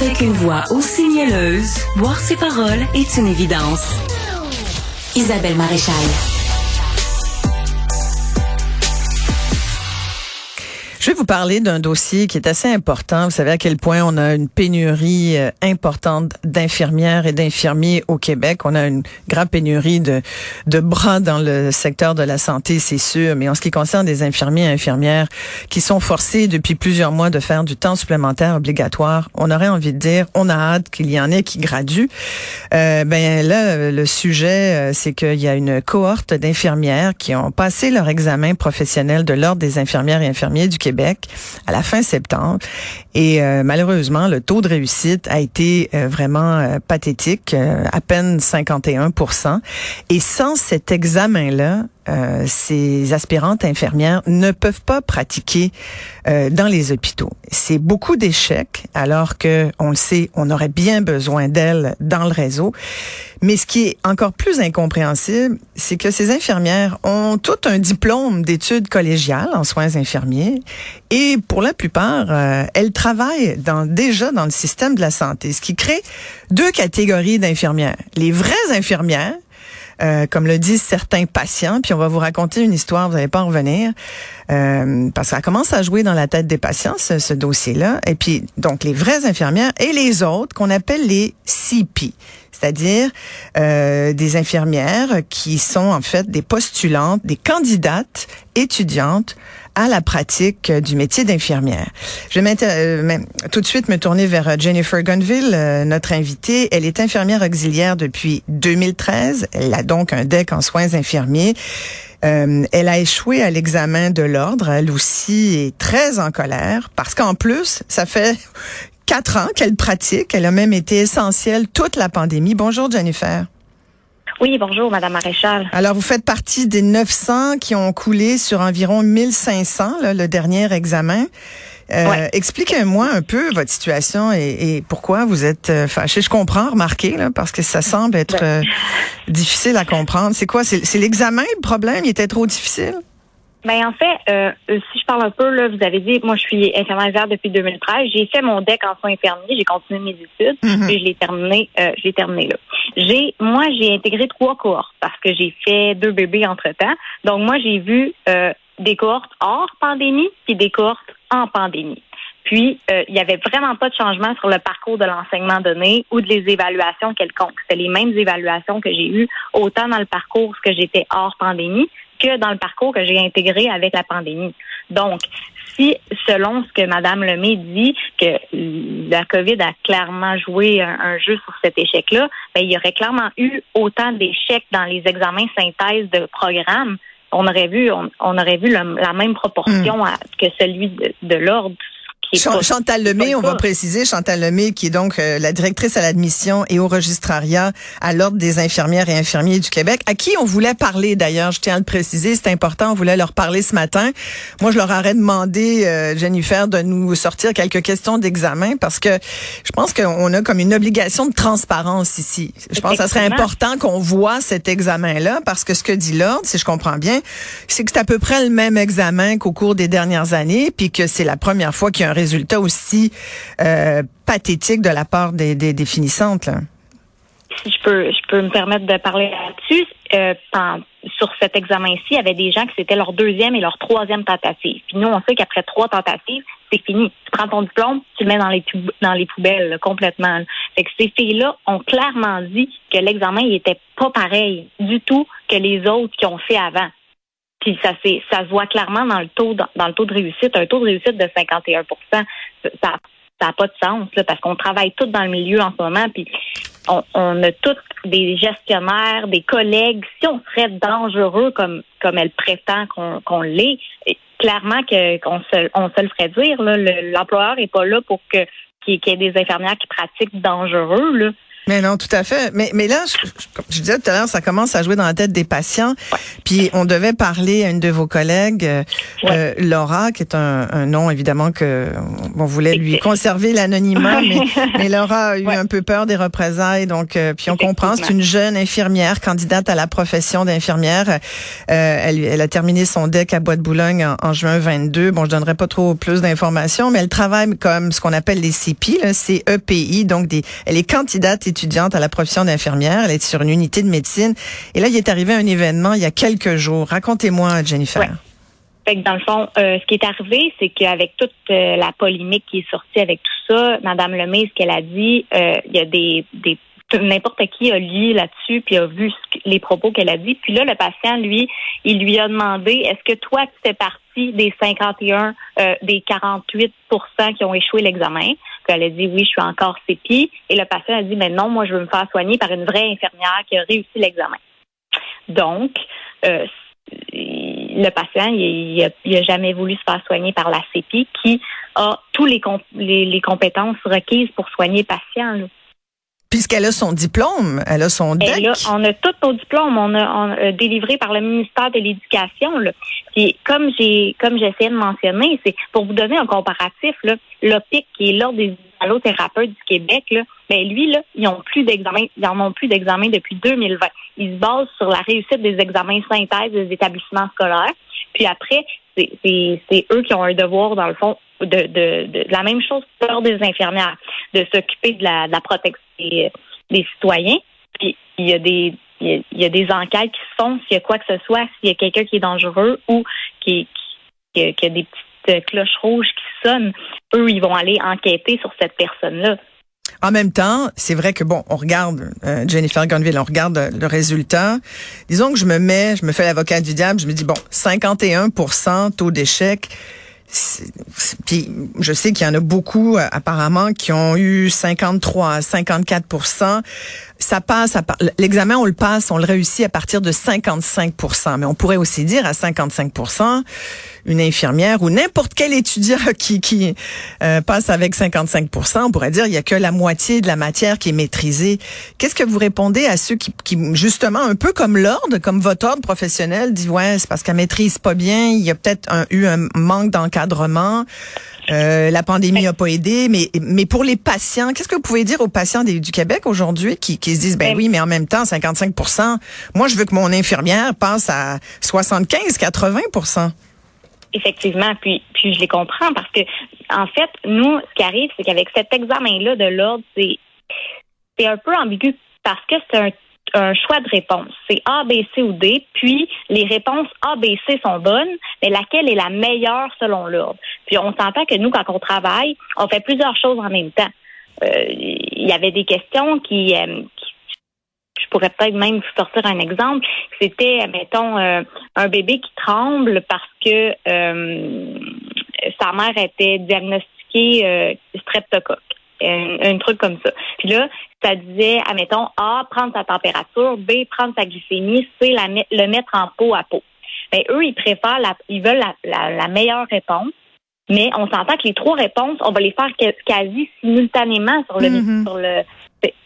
Avec une voix aussi mielleuse, boire ses paroles est une évidence. Isabelle Maréchal. Je vais vous parler d'un dossier qui est assez important. Vous savez à quel point on a une pénurie euh, importante d'infirmières et d'infirmiers au Québec. On a une grande pénurie de, de bras dans le secteur de la santé, c'est sûr. Mais en ce qui concerne des infirmiers et infirmières qui sont forcés depuis plusieurs mois de faire du temps supplémentaire obligatoire, on aurait envie de dire, on a hâte qu'il y en ait qui graduent. Euh, ben là, le sujet, euh, c'est qu'il y a une cohorte d'infirmières qui ont passé leur examen professionnel de l'ordre des infirmières et infirmiers du Québec à la fin septembre. Et euh, malheureusement, le taux de réussite a été euh, vraiment euh, pathétique, à peine 51 Et sans cet examen-là, euh, ces aspirantes infirmières ne peuvent pas pratiquer euh, dans les hôpitaux. C'est beaucoup d'échecs, alors que on le sait, on aurait bien besoin d'elles dans le réseau. Mais ce qui est encore plus incompréhensible, c'est que ces infirmières ont tout un diplôme d'études collégiales en soins infirmiers et pour la plupart, euh, elles travaillent dans, déjà dans le système de la santé, ce qui crée deux catégories d'infirmières. Les vraies infirmières euh, comme le disent certains patients. Puis on va vous raconter une histoire, vous n'allez pas en revenir, euh, parce que ça commence à jouer dans la tête des patients, ce, ce dossier-là. Et puis, donc, les vraies infirmières et les autres qu'on appelle les CP c'est-à-dire euh, des infirmières qui sont en fait des postulantes, des candidates étudiantes à la pratique du métier d'infirmière. Je vais euh, tout de suite me tourner vers euh, Jennifer Gunville, euh, notre invitée. Elle est infirmière auxiliaire depuis 2013. Elle a donc un DEC en soins infirmiers. elle a échoué à l'examen de l'ordre. Elle aussi est très en colère parce qu'en plus, ça fait quatre ans qu'elle pratique. Elle a même été essentielle toute la pandémie. Bonjour Jennifer. Oui, bonjour, Madame Maréchal. Alors, vous faites partie des 900 qui ont coulé sur environ 1500, là, le dernier examen. Euh, Expliquez-moi un peu votre situation et, pourquoi vous êtes euh, fâché. Je comprends, remarquez, là, parce que ça semble être ben. euh, difficile à comprendre. C'est quoi? C'est l'examen le problème? Il était trop difficile? Ben en fait, euh, si je parle un peu, là, vous avez dit, moi je suis infirmière depuis 2013. J'ai fait mon DEC en soins infirmiers, j'ai continué mes études, mm puis je l'ai terminé, euh, j'ai terminé là. J'ai, moi j'ai intégré trois cohortes parce que j'ai fait deux bébés entre temps. Donc moi j'ai vu euh, des cohortes hors pandémie puis des cohortes en pandémie. Puis, euh, il n'y avait vraiment pas de changement sur le parcours de l'enseignement donné ou de les évaluations quelconques. C'était les mêmes évaluations que j'ai eues, autant dans le parcours que j'étais hors pandémie, que dans le parcours que j'ai intégré avec la pandémie. Donc, si, selon ce que Mme Lemay dit, que la COVID a clairement joué un, jeu sur cet échec-là, ben, il y aurait clairement eu autant d'échecs dans les examens synthèse de programme. On aurait vu, on, aurait vu la même proportion hmm. que celui de l'ordre Chantal Lemay, on va préciser, Chantal Lemay, qui est donc euh, la directrice à l'admission et au registrariat à l'Ordre des infirmières et infirmiers du Québec, à qui on voulait parler d'ailleurs, je tiens à le préciser, c'est important, on voulait leur parler ce matin. Moi, je leur aurais demandé, euh, Jennifer, de nous sortir quelques questions d'examen parce que je pense qu'on a comme une obligation de transparence ici. Je pense que ça serait important qu'on voit cet examen-là parce que ce que dit l'Ordre, si je comprends bien, c'est que c'est à peu près le même examen qu'au cours des dernières années, puis que c'est la première fois qu'il y a un résultat aussi euh, pathétique de la part des, des définissantes. Si je peux, je peux me permettre de parler là-dessus. Euh, sur cet examen-ci, il y avait des gens qui c'était leur deuxième et leur troisième tentative. Puis nous, on sait qu'après trois tentatives, c'est fini. Tu prends ton diplôme, tu le mets dans les, dans les poubelles complètement. Fait que ces filles-là ont clairement dit que l'examen n'était pas pareil du tout que les autres qui ont fait avant. Puis ça c'est ça se voit clairement dans le taux dans, le taux de réussite, un taux de réussite de 51 Ça ça n'a pas de sens là, parce qu'on travaille tous dans le milieu en ce moment puis on, on a tous des gestionnaires, des collègues. Si on serait dangereux comme comme elle prétend qu'on l'est, clairement qu'on se on se le ferait dire. L'employeur est pas là pour que qu'il y ait des infirmières qui pratiquent dangereux. Là. Mais non, tout à fait. Mais, mais là, je, je, disais tout à l'heure, ça commence à jouer dans la tête des patients. Puis on devait parler à une de vos collègues, euh, euh, Laura, qui est un, un, nom évidemment que on voulait lui conserver l'anonymat, mais, mais, Laura a eu un peu peur des représailles. Donc, euh, puis on comprend, c'est une jeune infirmière, candidate à la profession d'infirmière. elle, elle a terminé son DEC à Bois-de-Boulogne en, en, juin 22. Bon, je donnerai pas trop plus d'informations, mais elle travaille comme ce qu'on appelle les CPI, c'est EPI, donc des, elle est candidate étudiante à la profession d'infirmière. Elle est sur une unité de médecine. Et là, il est arrivé un événement il y a quelques jours. Racontez-moi, Jennifer. Fait que dans le fond, euh, ce qui est arrivé, c'est qu'avec toute euh, la polémique qui est sortie avec tout ça, Madame Lemay, ce qu'elle a dit, euh, il y a des, des n'importe qui a lu là-dessus puis a vu les propos qu'elle a dit. Puis là, le patient, lui, il lui a demandé est-ce que toi, tu fais partie des 51, des 48% qui ont échoué l'examen? Elle a dit oui, je suis encore CPI. Et le patient a dit mais non, moi, je veux me faire soigner par une vraie infirmière qui a réussi l'examen. Donc, euh, le patient, il, n'a jamais voulu se faire soigner par la CPI qui a tous les, les, compétences requises pour soigner le patient. Puisqu'elle a son diplôme, elle a son DEC. on a tous nos diplômes, on a, délivré par le ministère de l'Éducation. Puis comme j'ai comme j'essayais de mentionner, c'est pour vous donner un comparatif, l'OPIC, qui est l'Ordre des allothérapeutes du Québec, là, ben lui, là, ils ont plus d'examen, ils en ont plus d'examen depuis 2020. Ils se basent sur la réussite des examens synthèse des établissements scolaires. Puis après, c'est eux qui ont un devoir, dans le fond, de, la même chose pour des infirmières, de s'occuper de la, protection des, citoyens. Puis il y a des il y, a, des enquêtes qui se font s'il y a quoi que ce soit, s'il y a quelqu'un qui est dangereux ou qui, a des petites cloches rouges qui sonnent, eux, ils vont aller enquêter sur cette personne-là. En même temps, c'est vrai que bon, on regarde euh, Jennifer Gunville, on regarde le résultat. Disons que je me mets, je me fais l'avocat du diable, je me dis bon, 51% taux d'échec. Je sais qu'il y en a beaucoup euh, apparemment qui ont eu 53, 54 ça passe, l'examen, on le passe, on le réussit à partir de 55% Mais on pourrait aussi dire à 55% une infirmière ou n'importe quel étudiant qui, qui euh, passe avec 55 on pourrait dire il y a que la moitié de la matière qui est maîtrisée. Qu'est-ce que vous répondez à ceux qui, qui justement, un peu comme l'ordre, comme votre ordre professionnel, dit ouais, c'est parce qu'elle maîtrise pas bien, il y a peut-être eu un manque d'encadrement. Euh, la pandémie a pas aidé, mais mais pour les patients, qu'est-ce que vous pouvez dire aux patients du Québec aujourd'hui qui, qui se disent ben, ben oui, mais en même temps 55% Moi, je veux que mon infirmière passe à 75, 80% Effectivement, puis puis je les comprends parce que en fait, nous, ce qui arrive, c'est qu'avec cet examen-là de l'ordre, c'est c'est un peu ambigu parce que c'est un un choix de réponse. C'est A, B, C ou D. Puis les réponses A, B, C sont bonnes, mais laquelle est la meilleure selon l'ordre? Puis on s'entend que nous, quand on travaille, on fait plusieurs choses en même temps. Euh, il y avait des questions qui, euh, je pourrais peut-être même vous sortir un exemple. C'était, mettons, euh, un bébé qui tremble parce que sa mère était diagnostiquée streptocoque. Un, un, truc comme ça. Puis là, ça disait, admettons, A, prendre sa température, B, prendre sa glycémie, C, la, le mettre en pot à pot. Ben, eux, ils préfèrent, la, ils veulent la, la, meilleure réponse. Mais on s'entend que les trois réponses, on va les faire quasi simultanément sur le, mm-hmm. sur le.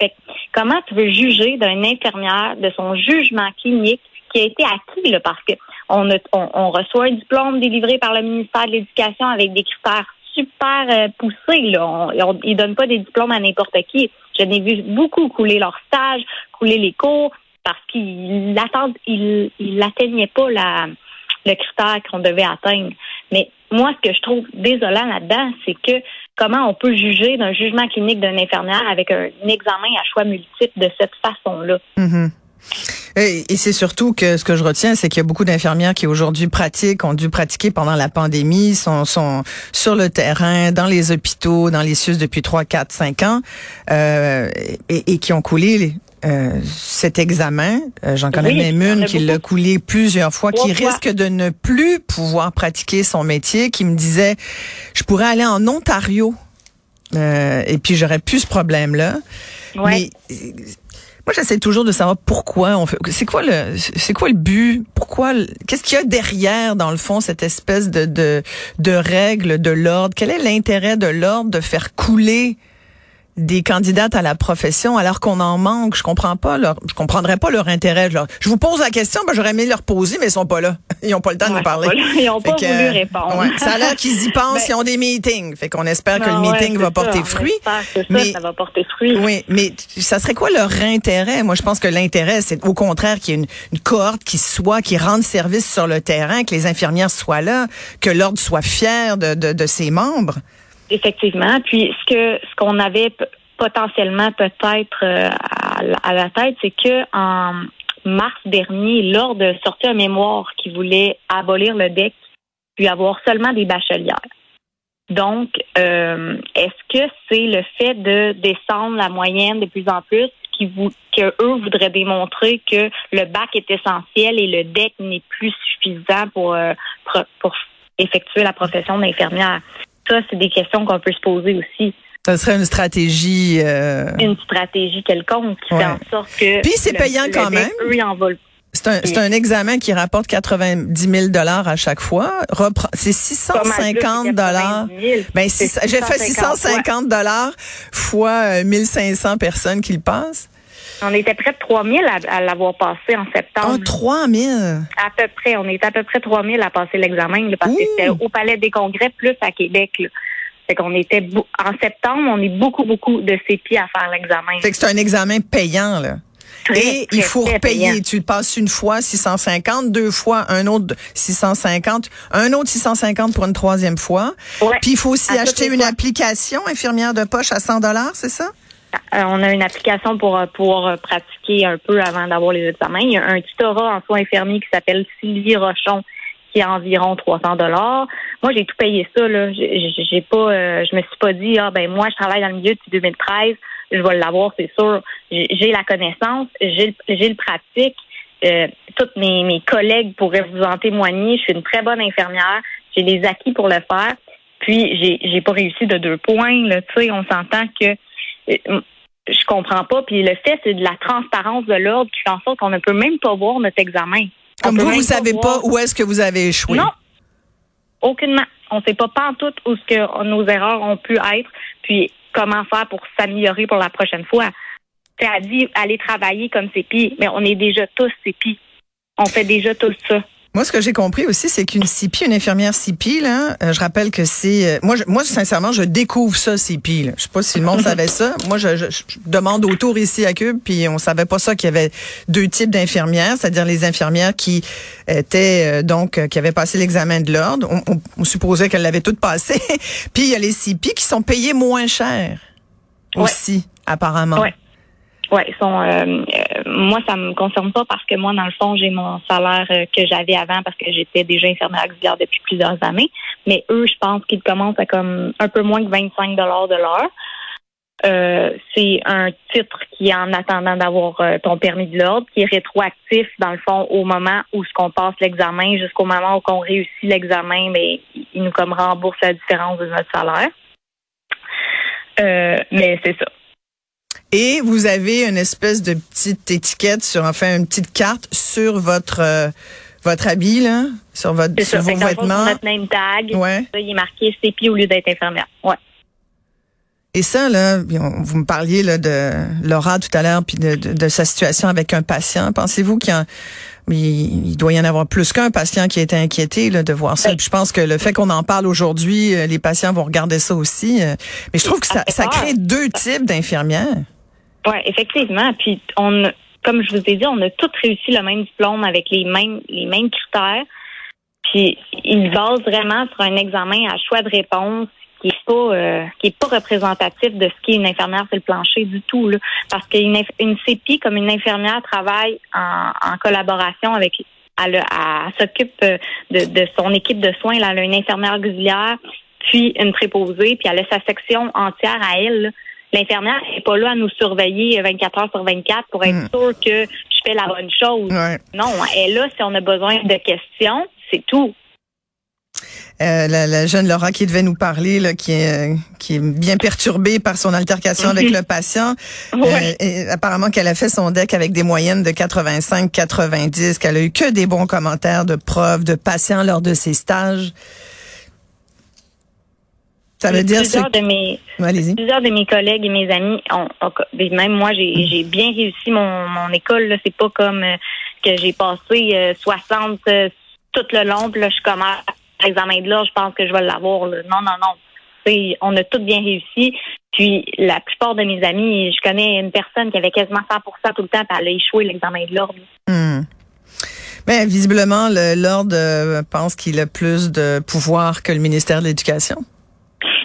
Fait, comment tu veux juger d'une infirmière de son jugement clinique qui a été acquis là, parce que on, reçoit un diplôme délivré par le ministère de l'Éducation avec des critères super euh, poussés. Là. On, ils donnent pas des diplômes à n'importe qui. Je n'ai vu beaucoup couler leur stage, couler les cours, parce qu'ils n'atteignaient pas le critère qu'on devait atteindre. Mais moi, ce que je trouve désolant là-dedans, c'est que comment on peut juger d'un jugement clinique d'un infirmière avec un, examen à choix multiple de cette façon-là? Mm-hmm. Et, c'est surtout que ce que je retiens, c'est qu'il y a beaucoup d'infirmières qui aujourd'hui pratiquent, ont dû pratiquer pendant la pandémie, sont, sur le terrain, dans les hôpitaux, dans les CIUS depuis 3, 4, 5 ans, euh, et, qui ont coulé euh, cet examen. Euh, j'en connais même une qui l'a coulé plusieurs fois, qui risque de ne plus pouvoir pratiquer son métier, qui me disait, je pourrais aller en Ontario, et puis j'aurais plus ce problème-là. Ouais. Moi, j'essaie toujours de savoir pourquoi on fait. C'est quoi le, c'est quoi le but? Pourquoi Qu'est-ce qu'il y a derrière, dans le fond, cette espèce de de, de règle de l'ordre? Quel est l'intérêt de l'ordre de faire couler des candidates à la profession alors qu'on en manque. Je comprends pas leur, je comprendrais pas leur intérêt. Je, vous pose la question, ben, j'aurais aimé leur poser, mais ils sont pas là. Ils ont pas le temps de nous parler. Ils ont pas voulu répondre. ça a l'air qu'ils y pensent, ben, ils ont des meetings. Fait qu'on espère que le meeting va porter fruit. mais, ça, va porter fruit. Oui, mais ça serait quoi leur intérêt? Moi, je pense que l'intérêt, c'est au contraire qu'il y ait une, une, cohorte qui soit, qui rende service sur le terrain, que les infirmières soient là, que l'ordre soit fier de, de, de ses membres. Effectivement. Puis ce que ce qu'on avait potentiellement peut-être euh, à, la tête, c'est que en mars dernier, l'ordre a sorti un mémoire qui voulait abolir le DEC puis avoir seulement des bachelières. Donc, euh, est-ce que c'est le fait de descendre la moyenne de plus en plus qui vous, que eux voudraient démontrer que le bac est essentiel et le DEC n'est plus suffisant pour, euh, pour effectuer la profession d'infirmière? Ça, c'est des questions qu'on peut se poser aussi. Ça serait une stratégie. Euh... Une stratégie quelconque qui fait en sorte que. Puis c'est payant quand même. C'est un, c'est un examen qui rapporte 90 000 dollars à chaque fois. C'est 650 dollars. Ben, j'ai fait 650 dollars fois 1500 euh, personnes qui le passent. On était près de 3 000 à, l'avoir passé en septembre. Oh, 3 000? À peu près. On était à peu près 3 000 à passer l'examen, parce que c'était au Palais des Congrès plus à Québec. Là. Fait qu'on était en septembre, on est beaucoup, beaucoup de CPI à faire l'examen. Fait que c'est un examen payant, là. Et il faut repayer. Tu le passes une fois 650, deux fois un autre 650, un autre 650 pour une troisième fois. Puis il faut aussi acheter une application infirmière de poche à 100 dollars, c'est ça? Euh, on a une application pour euh, pouvoir euh, pratiquer un peu avant d'avoir les examens. Il y a un tutorat en soins infirmiers qui s'appelle Sylvie Rochon qui est environ 300 dollars. Moi, j'ai tout payé ça là. J'ai pas, je me suis pas dit ah ben moi je travaille dans le milieu depuis 2013, je vais l'avoir c'est sûr. J'ai la connaissance, j'ai le, pratique. Toutes mes, mes collègues pourraient vous en témoigner. Je suis une très bonne infirmière. J'ai les acquis pour le faire. Puis j'ai j'ai pas réussi de deux points. Là, tu sais, on s'entend que je comprends pas. Puis le fait, c'est de la transparence de l'ordre qui fait en sorte qu'on ne peut même pas voir notre examen. Comme vous, vous savez pas, où est-ce que vous avez échoué? Non. Aucunement. On ne sait pas tout où ce que nos erreurs ont pu être, puis comment faire pour s'améliorer pour la prochaine fois. Tu as dit aller travailler comme CPI, mais on est déjà tous CPI. On fait déjà tout ça. Moi, ce que j'ai compris aussi, c'est qu'une CPI, une infirmière CPI, là, euh, je rappelle que c'est... Euh, moi, moi, sincèrement, je découvre ça, CPI. Là. Je sais pas si le monde savait ça. Moi, je, je, demande autour ici à Cube, puis on savait pas ça qu'il y avait deux types d'infirmières, c'est-à-dire les infirmières qui étaient, euh, donc, qui avaient passé l'examen de l'ordre. On, supposait qu'elles l'avaient toutes passé. puis il y a les CPI qui sont payées moins cher aussi, apparemment. Ouais. Oui, sont. Euh, euh, moi, ça me concerne pas parce que moi, dans le fond, j'ai mon salaire euh, que j'avais avant parce que j'étais déjà infirmière auxiliaire depuis plusieurs années. Mais eux, je pense qu'ils commencent à comme un peu moins que 25 dollars de l'heure. c'est un titre qui est en attendant d'avoir ton permis de l'ordre, qui est rétroactif dans le fond au moment où ce qu'on passe l'examen jusqu'au moment où on réussit l'examen, mais ils nous comme remboursent la différence de notre salaire. mais c'est ça. Et vous avez une espèce de petite étiquette sur, enfin, une petite carte sur votre euh, votre habit là, sur votre sur vos vêtements. Notre name tag. Ouais. il est marqué CP au lieu d'être infirmière. Ouais. Et ça, là, vous me parliez là, de Laura tout à l'heure, puis de, de, sa situation avec un patient. Pensez-vous qu'il il doit y en avoir plus qu'un patient qui a été inquiété là, de voir ça? je pense que le fait qu'on en parle aujourd'hui, euh, les patients vont regarder ça aussi. Euh. Mais je trouve que ça, ça crée deux types d'infirmières. Oui, effectivement. Puis on comme je vous ai dit, on a tous réussi le même diplôme avec les mêmes les mêmes critères. Puis ils basent vraiment sur un examen à choix de réponse qui est pas euh, qui est pas représentatif de ce qu'est une infirmière sur le plancher du tout là. parce qu'une une CPI comme une infirmière travaille en, en collaboration avec elle, elle, s'occupe de, de, son équipe de soins là, elle a une infirmière auxiliaire puis une préposée puis elle a sa section entière à elle l'infirmière n'est pas là à nous surveiller 24 heures sur 24 pour être hmm. sûr que je fais la bonne chose. Non, elle est là si on a besoin de questions, c'est tout. Euh, la, jeune Laura qui devait nous parler, là, qui est qui est bien perturbée par son altercation avec le patient. Euh, apparemment qu'elle a fait son deck avec des moyennes de 85-90, qu'elle a eu que des bons commentaires de preuves de patients lors de ses stages. Ça veut dire plusieurs de mes plusieurs de mes collègues et mes amis ont, même moi j'ai j'ai bien réussi mon mon école c'est pas comme euh, que j'ai passé 60 euh, euh, tout le long puis là je commence l'examen de là je pense que je vais l'avoir non non non. On a tout bien réussi. Puis la plupart de mes amis je connais une personne qui avait quasiment 100% tout le temps puis elle a échoué l'examen de l'ordre. Hmm. Mais visiblement, l'ordre pense qu'il a plus de pouvoir que le ministère de l'Éducation.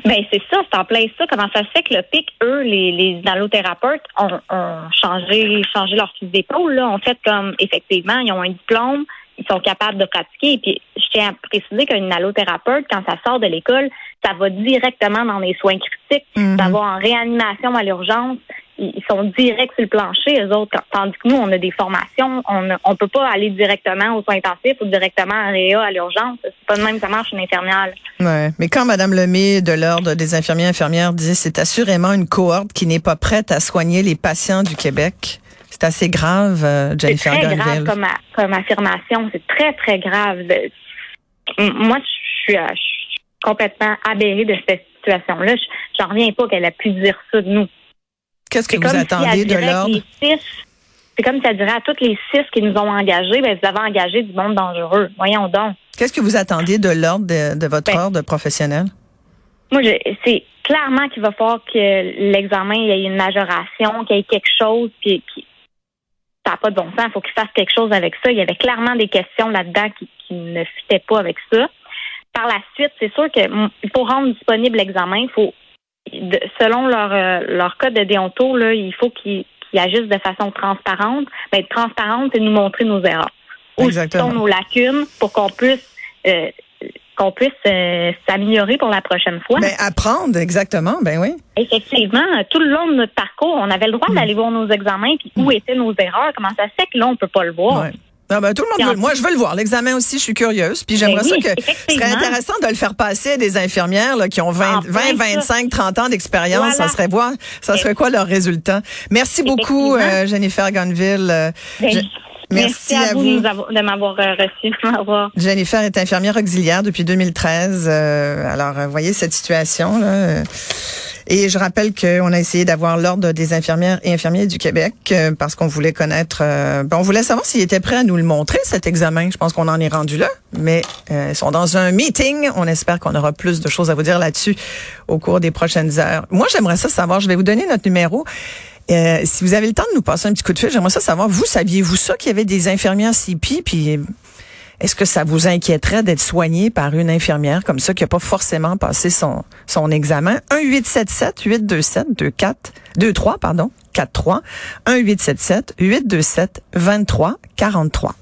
Ben c'est ça, c'est en plein ça. Comment ça se fait que le PIC, eux, les, les inhalothérapeutes, ont, ont changé, changé leur fusil d'épaule, là, ont fait comme effectivement, ils ont un diplôme, ils sont capables de pratiquer. Et puis je tiens à préciser qu'un inhalothérapeute, quand ça sort de l'école, ça va directement dans les soins critiques, mm-hmm. ça va en réanimation à l'urgence, ils sont directs sur le plancher, eux autres. Tandis que nous, on a des formations, on ne peut pas aller directement aux soins intensifs ou directement à Réa à l'urgence. C'est pas de même ça marche une infirmière. Ouais. Mais quand Mme Lemay de l'Ordre des infirmiers et infirmières dit c'est assurément une cohorte qui n'est pas prête à soigner les patients du Québec. C'est assez grave, euh, Jennifer C'est très grave comme, comme affirmation. C'est très, très grave. Moi, je suis, je suis complètement aberrée de cette situation-là. J'en reviens pas qu'elle a pu dire ça de nous. Qu'est-ce que vous attendiez de l'ordre? C'est comme si elle dirait à toutes les six qui nous ont engagés, ben, vous avez engagé du monde dangereux. Voyons donc. Qu'est-ce que vous attendiez de l'ordre de, votre ben, ordre professionnel? Moi, c'est clairement qu'il va falloir que l'examen il y ait une majoration, qu'il y ait quelque chose, puis, ça n'a pas de bon sens. Il faut qu'il fasse quelque chose avec ça. Il y avait clairement des questions là-dedans qui, ne fitaient pas avec ça. Par la suite, c'est sûr que pour rendre disponible l'examen, il faut selon leur, euh, leur code de déonto, là, il faut qu'ils agissent de façon transparente. Mais transparente, c'est nous montrer nos erreurs. Où sont nos lacunes pour qu'on puisse euh, qu'on puisse euh, s'améliorer pour la prochaine fois? Mais ben, apprendre, exactement, ben oui. Effectivement, tout le long de notre parcours, on avait le droit hmm. d'aller voir nos examens, puis où hmm. étaient nos erreurs. Comment ça se fait que là, on peut pas le voir? Non, ben, tout le monde Moi, je veux le voir. L'examen aussi, je suis curieuse. Puis j'aimerais ben ça que ce serait intéressant de le faire passer à des infirmières là, qui ont 20, 20 25, 30 ans d'expérience. Ça serait voir, ça serait quoi leur résultat? Merci beaucoup, euh, Jennifer Gonville. Euh, ben, merci, à, vous, de m'avoir euh, reçu. Jennifer est infirmière auxiliaire depuis 2013. alors, voyez cette situation là. Et je rappelle qu'on a essayé d'avoir l'ordre des infirmières et infirmiers du Québec euh, parce qu'on voulait connaître, euh, on voulait savoir s'ils étaient prêts à nous le montrer cet examen. Je pense qu'on en est rendu là, mais euh, ils sont dans un meeting. On espère qu'on aura plus de choses à vous dire là-dessus au cours des prochaines heures. Moi, j'aimerais ça savoir. Je vais vous donner notre numéro. si vous avez le temps de nous passer un petit coup de fil, j'aimerais ça savoir, vous, saviez-vous ça qu'il y avait des infirmières CP, puis est-ce que ça vous inquiéterait d'être soigné par une infirmière comme ça qui n'a pas forcément passé son, son examen? 1-877-827-24, 23, pardon, 43. 1-877-827-23-43.